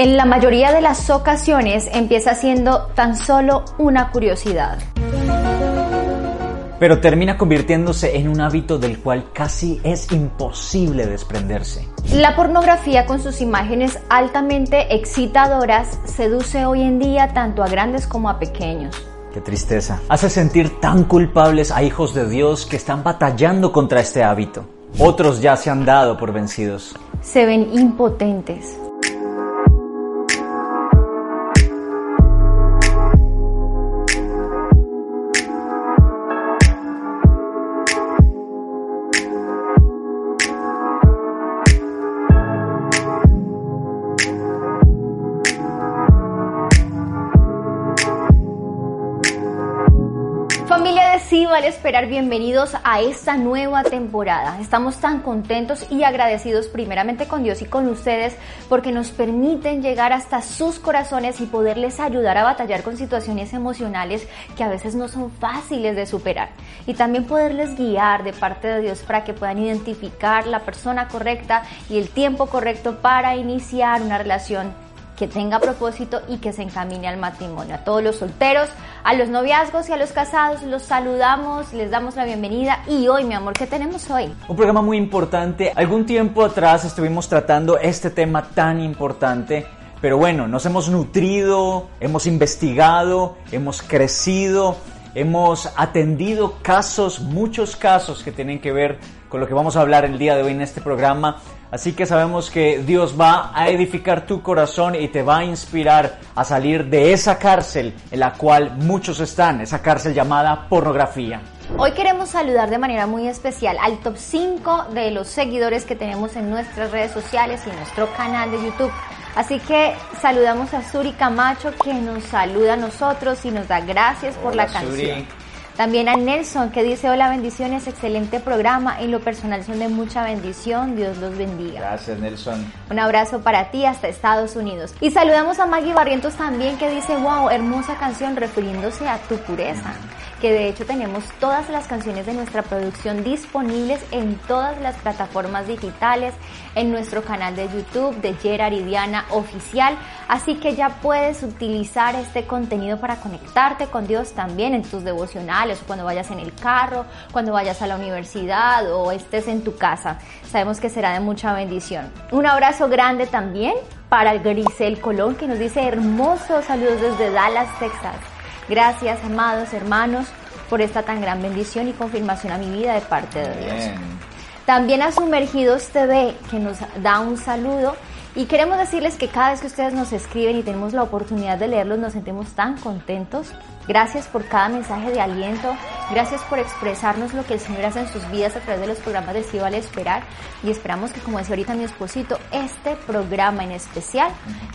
En la mayoría de las ocasiones empieza siendo tan solo una curiosidad. Pero termina convirtiéndose en un hábito del cual casi es imposible desprenderse. La pornografía con sus imágenes altamente excitadoras seduce hoy en día tanto a grandes como a pequeños. Qué tristeza. Hace sentir tan culpables a hijos de Dios que están batallando contra este hábito. Otros ya se han dado por vencidos. Se ven impotentes. Esperar bienvenidos a esta nueva temporada. Estamos tan contentos y agradecidos primeramente con Dios y con ustedes porque nos permiten llegar hasta sus corazones y poderles ayudar a batallar con situaciones emocionales que a veces no son fáciles de superar. Y también poderles guiar de parte de Dios para que puedan identificar la persona correcta y el tiempo correcto para iniciar una relación que tenga propósito y que se encamine al matrimonio. A todos los solteros, a los noviazgos y a los casados los saludamos, les damos la bienvenida y hoy, mi amor, ¿qué tenemos hoy? Un programa muy importante. Algún tiempo atrás estuvimos tratando este tema tan importante. Pero bueno, nos hemos nutrido, hemos investigado, hemos crecido, hemos atendido casos, muchos casos que tienen que ver con lo que vamos a hablar el día de hoy en este programa. Así que sabemos que Dios va a edificar tu corazón y te va a inspirar a salir de esa cárcel en la cual muchos están, esa cárcel llamada pornografía. Hoy queremos saludar de manera muy especial al top 5 de los seguidores que tenemos en nuestras redes sociales y nuestro canal de YouTube. Así que saludamos a Suri Camacho que nos saluda a nosotros y nos da gracias por la canción. También a Nelson que dice hola bendiciones, excelente programa. En lo personal son de mucha bendición, Dios los bendiga. Gracias Nelson. Un abrazo para ti hasta Estados Unidos. Y saludamos a Maggie Barrientos también que dice wow, hermosa canción refiriéndose a tu pureza que de hecho tenemos todas las canciones de nuestra producción disponibles en todas las plataformas digitales, en nuestro canal de YouTube de Gerard y Diana Oficial, así que ya puedes utilizar este contenido para conectarte con Dios también en tus devocionales, cuando vayas en el carro, cuando vayas a la universidad o estés en tu casa. Sabemos que será de mucha bendición. Un abrazo grande también para Grisel Colón que nos dice hermosos saludos desde Dallas, Texas. Gracias, amados hermanos, por esta tan gran bendición y confirmación a mi vida de parte de Dios. También a Sumergidos TV, que nos da un saludo y queremos decirles que cada vez que ustedes nos escriben y tenemos la oportunidad de leerlos, nos sentimos tan contentos. Gracias por cada mensaje de aliento. Gracias por expresarnos lo que el Señor hace en sus vidas a través de los programas de Sí Vale Esperar. Y esperamos que, como decía ahorita mi esposito, este programa en especial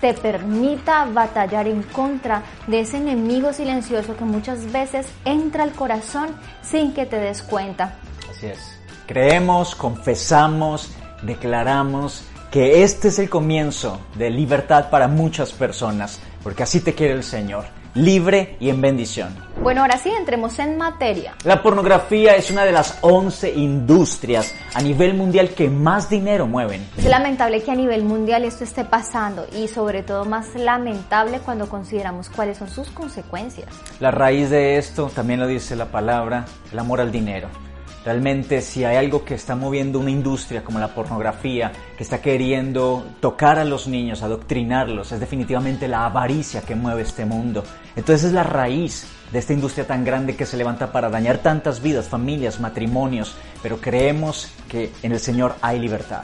te permita batallar en contra de ese enemigo silencioso que muchas veces entra al corazón sin que te des cuenta. Así es. Creemos, confesamos, declaramos que este es el comienzo de libertad para muchas personas, porque así te quiere el Señor, libre y en bendición. Bueno, ahora sí, entremos en materia. La pornografía es una de las 11 industrias a nivel mundial que más dinero mueven. Es lamentable que a nivel mundial esto esté pasando y sobre todo más lamentable cuando consideramos cuáles son sus consecuencias. La raíz de esto, también lo dice la palabra, el amor al dinero. Realmente si hay algo que está moviendo una industria como la pornografía, que está queriendo tocar a los niños, adoctrinarlos, es definitivamente la avaricia que mueve este mundo. Entonces es la raíz de esta industria tan grande que se levanta para dañar tantas vidas, familias, matrimonios, pero creemos que en el Señor hay libertad.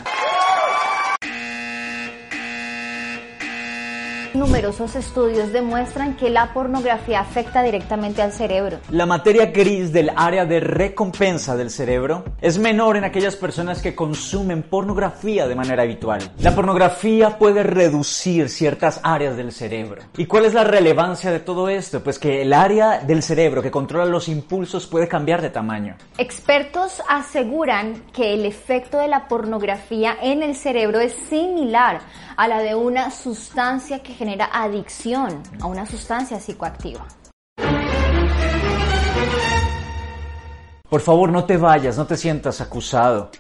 Numerosos estudios demuestran que la pornografía afecta directamente al cerebro. La materia gris del área de recompensa del cerebro es menor en aquellas personas que consumen pornografía de manera habitual. La pornografía puede reducir ciertas áreas del cerebro. ¿Y cuál es la relevancia de todo esto? Pues que el área del cerebro que controla los impulsos puede cambiar de tamaño. Expertos aseguran que el efecto de la pornografía en el cerebro es similar a la de una sustancia que genera adicción a una sustancia psicoactiva. Por favor, no te vayas, no te sientas acusado.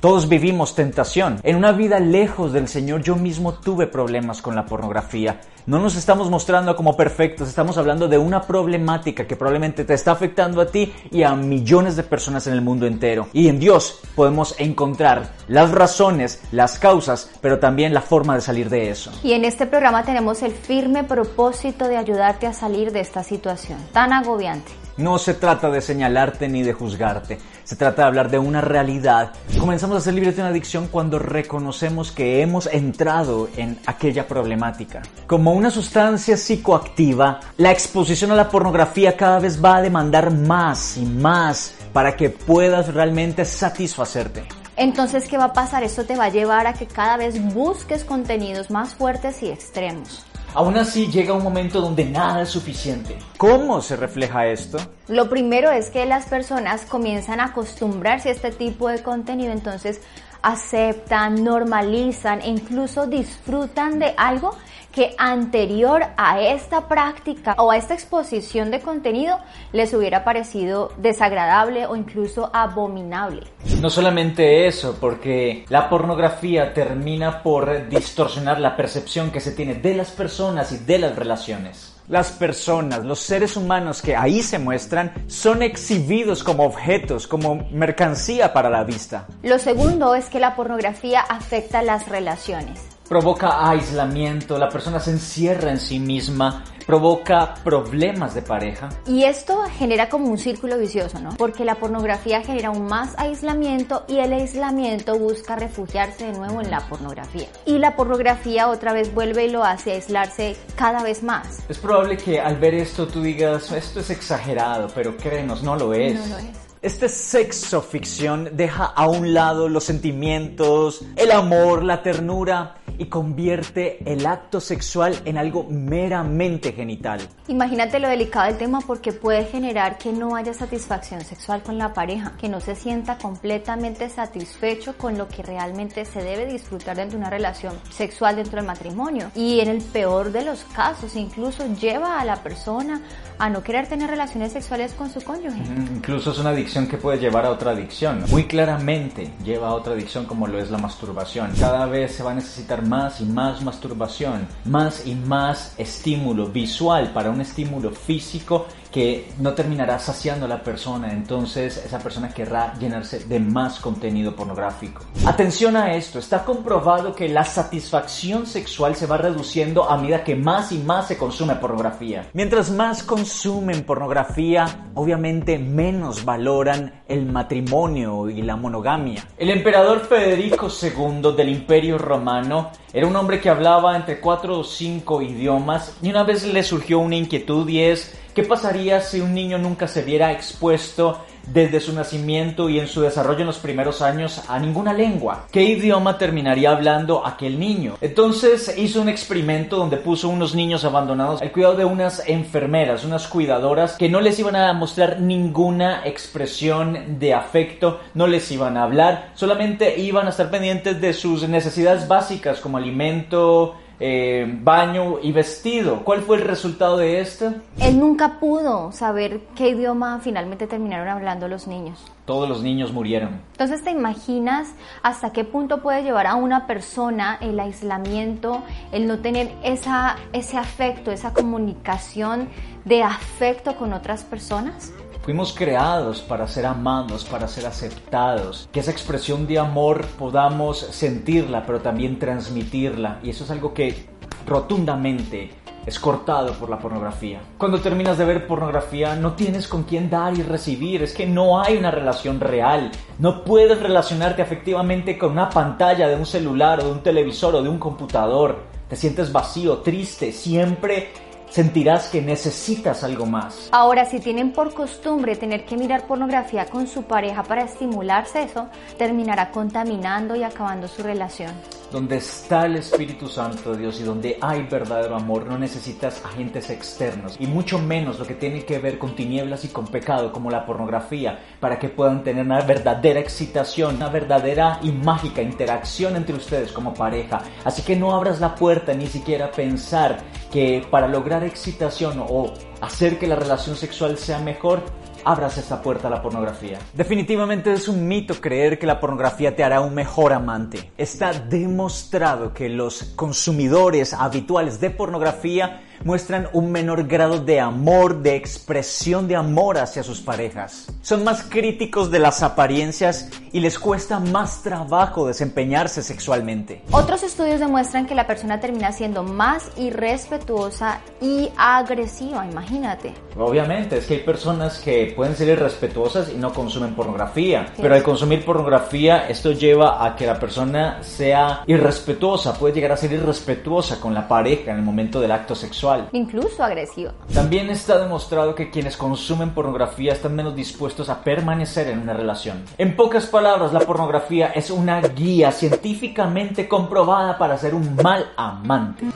Todos vivimos tentación. En una vida lejos del Señor yo mismo tuve problemas con la pornografía. No nos estamos mostrando como perfectos, estamos hablando de una problemática que probablemente te está afectando a ti y a millones de personas en el mundo entero. Y en Dios podemos encontrar las razones, las causas, pero también la forma de salir de eso. Y en este programa tenemos el firme propósito de ayudarte a salir de esta situación tan agobiante. No se trata de señalarte ni de juzgarte, se trata de hablar de una realidad. Comenzamos a ser libres de una adicción cuando reconocemos que hemos entrado en aquella problemática. Como una sustancia psicoactiva, la exposición a la pornografía cada vez va a demandar más y más para que puedas realmente satisfacerte. Entonces, ¿qué va a pasar? Esto te va a llevar a que cada vez busques contenidos más fuertes y extremos. Aún así llega un momento donde nada es suficiente. ¿Cómo se refleja esto? Lo primero es que las personas comienzan a acostumbrarse a este tipo de contenido, entonces aceptan, normalizan e incluso disfrutan de algo que anterior a esta práctica o a esta exposición de contenido les hubiera parecido desagradable o incluso abominable. No solamente eso, porque la pornografía termina por distorsionar la percepción que se tiene de las personas y de las relaciones. Las personas, los seres humanos que ahí se muestran, son exhibidos como objetos, como mercancía para la vista. Lo segundo es que la pornografía afecta las relaciones provoca aislamiento, la persona se encierra en sí misma, provoca problemas de pareja. Y esto genera como un círculo vicioso, ¿no? Porque la pornografía genera aún más aislamiento y el aislamiento busca refugiarse de nuevo en la pornografía. Y la pornografía otra vez vuelve y lo hace aislarse cada vez más. Es probable que al ver esto tú digas, esto es exagerado, pero créenos, no lo es. No lo es. Este sexo ficción deja a un lado los sentimientos, el amor, la ternura y convierte el acto sexual en algo meramente genital. Imagínate lo delicado del tema porque puede generar que no haya satisfacción sexual con la pareja, que no se sienta completamente satisfecho con lo que realmente se debe disfrutar dentro de una relación sexual dentro del matrimonio. Y en el peor de los casos, incluso lleva a la persona a no querer tener relaciones sexuales con su cónyuge. Incluso es una adicción que puede llevar a otra adicción. Muy claramente lleva a otra adicción como lo es la masturbación. Cada vez se va a necesitar más y más masturbación, más y más estímulo visual para un estímulo físico que no terminará saciando a la persona, entonces esa persona querrá llenarse de más contenido pornográfico. Atención a esto, está comprobado que la satisfacción sexual se va reduciendo a medida que más y más se consume pornografía. Mientras más consumen pornografía, obviamente menos valoran el matrimonio y la monogamia. El emperador Federico II del Imperio Romano era un hombre que hablaba entre cuatro o cinco idiomas y una vez le surgió una inquietud y es ¿Qué pasaría si un niño nunca se viera expuesto desde su nacimiento y en su desarrollo en los primeros años a ninguna lengua? ¿Qué idioma terminaría hablando aquel niño? Entonces hizo un experimento donde puso unos niños abandonados al cuidado de unas enfermeras, unas cuidadoras que no les iban a mostrar ninguna expresión de afecto, no les iban a hablar, solamente iban a estar pendientes de sus necesidades básicas como alimento, eh, baño y vestido. ¿Cuál fue el resultado de esto? Él nunca pudo saber qué idioma finalmente terminaron hablando los niños. Todos los niños murieron. Entonces, ¿te imaginas hasta qué punto puede llevar a una persona el aislamiento, el no tener esa, ese afecto, esa comunicación de afecto con otras personas? Fuimos creados para ser amados, para ser aceptados, que esa expresión de amor podamos sentirla, pero también transmitirla. Y eso es algo que rotundamente es cortado por la pornografía. Cuando terminas de ver pornografía no tienes con quién dar y recibir, es que no hay una relación real. No puedes relacionarte afectivamente con una pantalla de un celular o de un televisor o de un computador. Te sientes vacío, triste, siempre sentirás que necesitas algo más. Ahora, si tienen por costumbre tener que mirar pornografía con su pareja para estimularse eso, terminará contaminando y acabando su relación. Donde está el Espíritu Santo de Dios y donde hay verdadero amor, no necesitas agentes externos y mucho menos lo que tiene que ver con tinieblas y con pecado como la pornografía para que puedan tener una verdadera excitación, una verdadera y mágica interacción entre ustedes como pareja. Así que no abras la puerta ni siquiera pensar que para lograr excitación o hacer que la relación sexual sea mejor, abras esta puerta a la pornografía. Definitivamente es un mito creer que la pornografía te hará un mejor amante. Está demostrado que los consumidores habituales de pornografía muestran un menor grado de amor, de expresión de amor hacia sus parejas. Son más críticos de las apariencias y les cuesta más trabajo desempeñarse sexualmente. Otros estudios demuestran que la persona termina siendo más irrespetuosa y agresiva, imagínate. Obviamente, es que hay personas que pueden ser irrespetuosas y no consumen pornografía, pero al consumir pornografía esto lleva a que la persona sea irrespetuosa, puede llegar a ser irrespetuosa con la pareja en el momento del acto sexual Incluso agresivo. También está demostrado que quienes consumen pornografía están menos dispuestos a permanecer en una relación. En pocas palabras, la pornografía es una guía científicamente comprobada para ser un mal amante.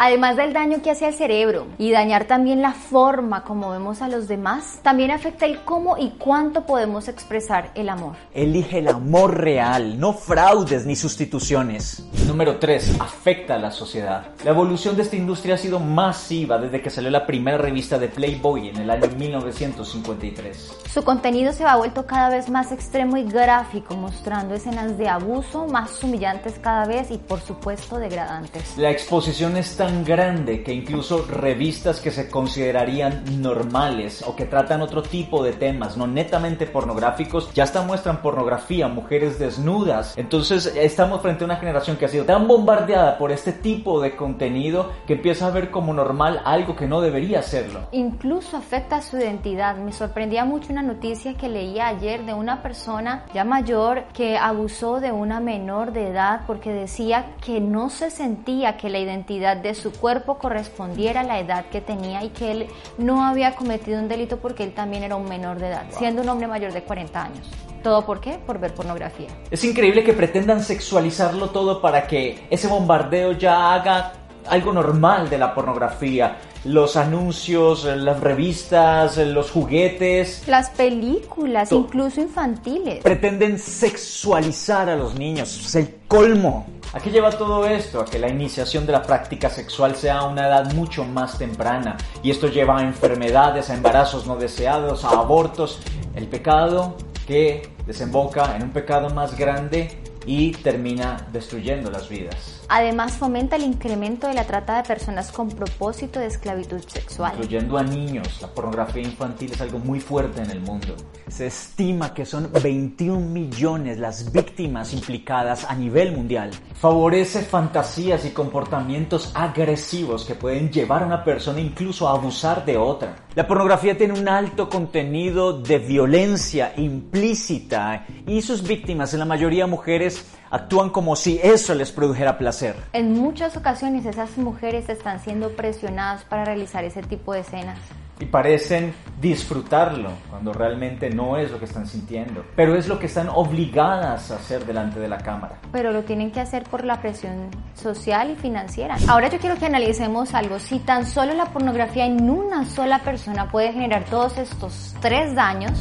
Además del daño que hace al cerebro y dañar también la forma como vemos a los demás, también afecta el cómo y cuánto podemos expresar el amor. Elige el amor real, no fraudes ni sustituciones. Número 3. Afecta a la sociedad. La evolución de esta industria ha sido masiva desde que salió la primera revista de Playboy en el año 1953. Su contenido se ha vuelto cada vez más extremo y gráfico, mostrando escenas de abuso más humillantes cada vez y por supuesto degradantes. La exposición está grande que incluso revistas que se considerarían normales o que tratan otro tipo de temas, no netamente pornográficos, ya hasta muestran pornografía, mujeres desnudas. Entonces estamos frente a una generación que ha sido tan bombardeada por este tipo de contenido que empieza a ver como normal algo que no debería serlo. Incluso afecta su identidad. Me sorprendía mucho una noticia que leía ayer de una persona ya mayor que abusó de una menor de edad porque decía que no se sentía que la identidad de su cuerpo correspondiera a la edad que tenía y que él no había cometido un delito porque él también era un menor de edad, siendo un hombre mayor de 40 años. ¿Todo por qué? Por ver pornografía. Es increíble que pretendan sexualizarlo todo para que ese bombardeo ya haga algo normal de la pornografía. Los anuncios, las revistas, los juguetes. Las películas, incluso infantiles. Pretenden sexualizar a los niños. Es el colmo. ¿A qué lleva todo esto? A que la iniciación de la práctica sexual sea a una edad mucho más temprana. Y esto lleva a enfermedades, a embarazos no deseados, a abortos. El pecado que desemboca en un pecado más grande y termina destruyendo las vidas. Además, fomenta el incremento de la trata de personas con propósito de esclavitud sexual. Incluyendo a niños. La pornografía infantil es algo muy fuerte en el mundo. Se estima que son 21 millones las víctimas implicadas a nivel mundial. Favorece fantasías y comportamientos agresivos que pueden llevar a una persona incluso a abusar de otra. La pornografía tiene un alto contenido de violencia implícita y sus víctimas, en la mayoría mujeres, actúan como si eso les produjera placer. En muchas ocasiones esas mujeres están siendo presionadas para realizar ese tipo de escenas. Y parecen disfrutarlo cuando realmente no es lo que están sintiendo, pero es lo que están obligadas a hacer delante de la cámara. Pero lo tienen que hacer por la presión social y financiera. Ahora yo quiero que analicemos algo. Si tan solo la pornografía en una sola persona puede generar todos estos tres daños,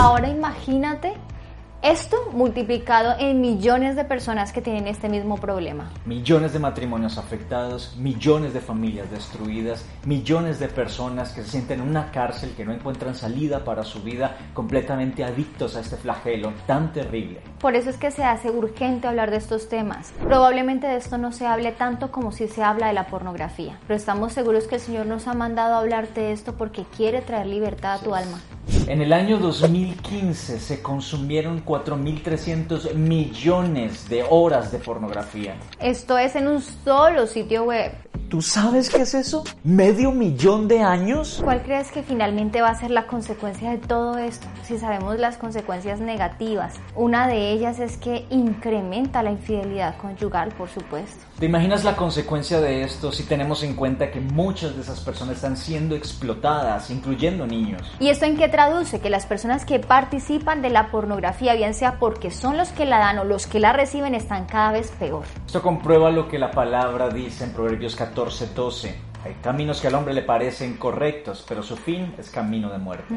Ahora imagínate esto multiplicado en millones de personas que tienen este mismo problema. Millones de matrimonios afectados, millones de familias destruidas, millones de personas que se sienten en una cárcel, que no encuentran salida para su vida, completamente adictos a este flagelo tan terrible. Por eso es que se hace urgente hablar de estos temas. Probablemente de esto no se hable tanto como si se habla de la pornografía, pero estamos seguros que el Señor nos ha mandado a hablarte de esto porque quiere traer libertad a tu alma. En el año 2015 se consumieron 4.300 millones de horas de pornografía. Esto es en un solo sitio web. ¿Tú sabes qué es eso? ¿Medio millón de años? ¿Cuál crees que finalmente va a ser la consecuencia de todo esto? Si sabemos las consecuencias negativas, una de ellas es que incrementa la infidelidad conyugal, por supuesto. ¿Te imaginas la consecuencia de esto si tenemos en cuenta que muchas de esas personas están siendo explotadas, incluyendo niños? ¿Y esto en qué traduce? Que las personas que participan de la pornografía, bien sea porque son los que la dan o los que la reciben, están cada vez peor. Esto comprueba lo que la palabra dice en Proverbios 14 14:12. Hay caminos que al hombre le parecen correctos, pero su fin es camino de muerte.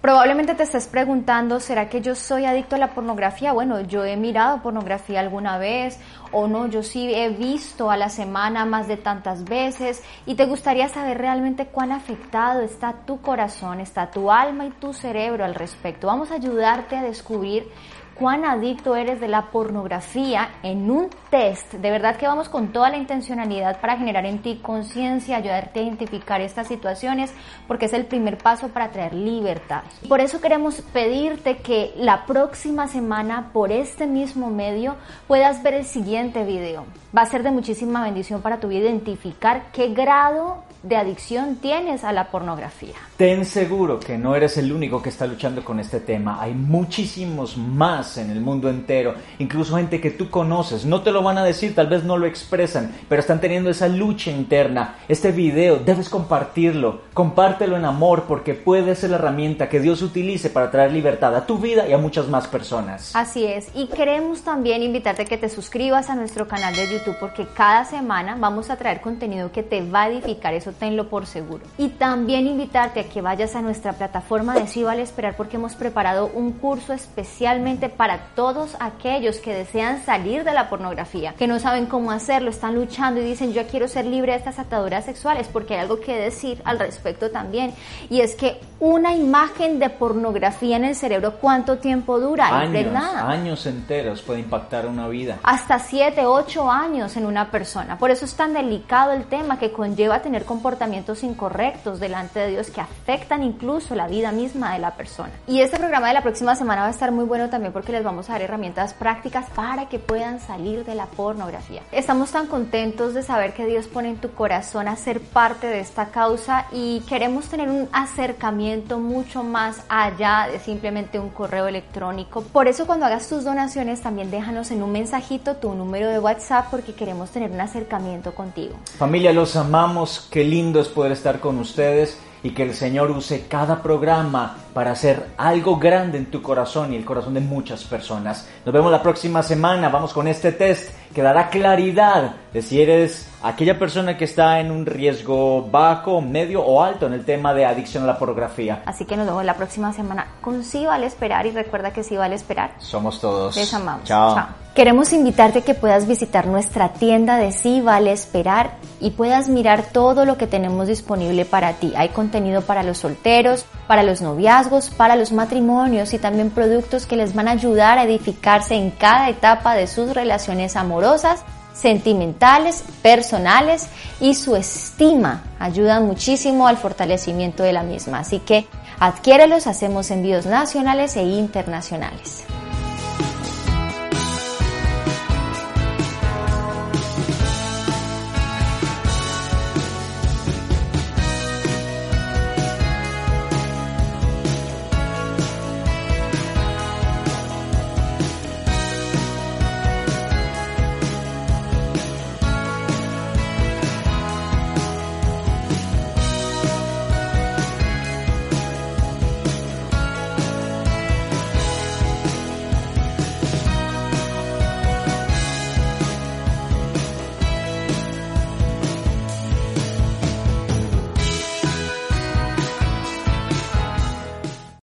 Probablemente te estés preguntando, ¿será que yo soy adicto a la pornografía? Bueno, yo he mirado pornografía alguna vez o no, yo sí he visto a la semana más de tantas veces y te gustaría saber realmente cuán afectado está tu corazón, está tu alma y tu cerebro al respecto. Vamos a ayudarte a descubrir cuán adicto eres de la pornografía en un test. De verdad que vamos con toda la intencionalidad para generar en ti conciencia, ayudarte a identificar estas situaciones, porque es el primer paso para traer libertad. Por eso queremos pedirte que la próxima semana por este mismo medio puedas ver el siguiente video. Va a ser de muchísima bendición para tu vida identificar qué grado de adicción tienes a la pornografía. Ten seguro que no eres el único que está luchando con este tema. Hay muchísimos más en el mundo entero, incluso gente que tú conoces. No te lo van a decir, tal vez no lo expresan, pero están teniendo esa lucha interna. Este video debes compartirlo, compártelo en amor porque puede ser la herramienta que Dios utilice para traer libertad a tu vida y a muchas más personas. Así es, y queremos también invitarte a que te suscribas a nuestro canal de YouTube porque cada semana vamos a traer contenido que te va a edificar. Eso tenlo por seguro. Y también invitarte a que vayas a nuestra plataforma de Sí Vale Esperar porque hemos preparado un curso especialmente para todos aquellos que desean salir de la pornografía, que no saben cómo hacerlo, están luchando y dicen yo quiero ser libre de estas ataduras sexuales porque hay algo que decir al respecto también. Y es que una imagen de pornografía en el cerebro, ¿cuánto tiempo dura? Años, años enteros puede impactar una vida. Hasta 7, 8 años en una persona. Por eso es tan delicado el tema que conlleva tener comportamientos incorrectos delante de Dios que afectan incluso la vida misma de la persona. Y este programa de la próxima semana va a estar muy bueno también porque les vamos a dar herramientas prácticas para que puedan salir de la pornografía. Estamos tan contentos de saber que Dios pone en tu corazón a ser parte de esta causa y queremos tener un acercamiento mucho más allá de simplemente un correo electrónico. Por eso cuando hagas tus donaciones también déjanos en un mensajito tu número de WhatsApp porque queremos tener un acercamiento contigo. Familia, los amamos. Qué lindo es poder estar con ustedes y que el Señor use cada programa para hacer algo grande en tu corazón y el corazón de muchas personas. Nos vemos la próxima semana. Vamos con este test que dará claridad de si eres aquella persona que está en un riesgo bajo, medio o alto en el tema de adicción a la pornografía. Así que nos vemos la próxima semana con Sí Vale Esperar y recuerda que Sí Vale Esperar. Somos todos. Les amamos. Chao. Queremos invitarte a que puedas visitar nuestra tienda de Sí Vale Esperar y puedas mirar todo lo que tenemos disponible para ti. Hay contenido para los solteros, para los noviazgos, para los matrimonios y también productos que les van a ayudar a edificarse en cada etapa de sus relaciones amorosas sentimentales, personales y su estima ayudan muchísimo al fortalecimiento de la misma. Así que adquiérelos, hacemos envíos nacionales e internacionales.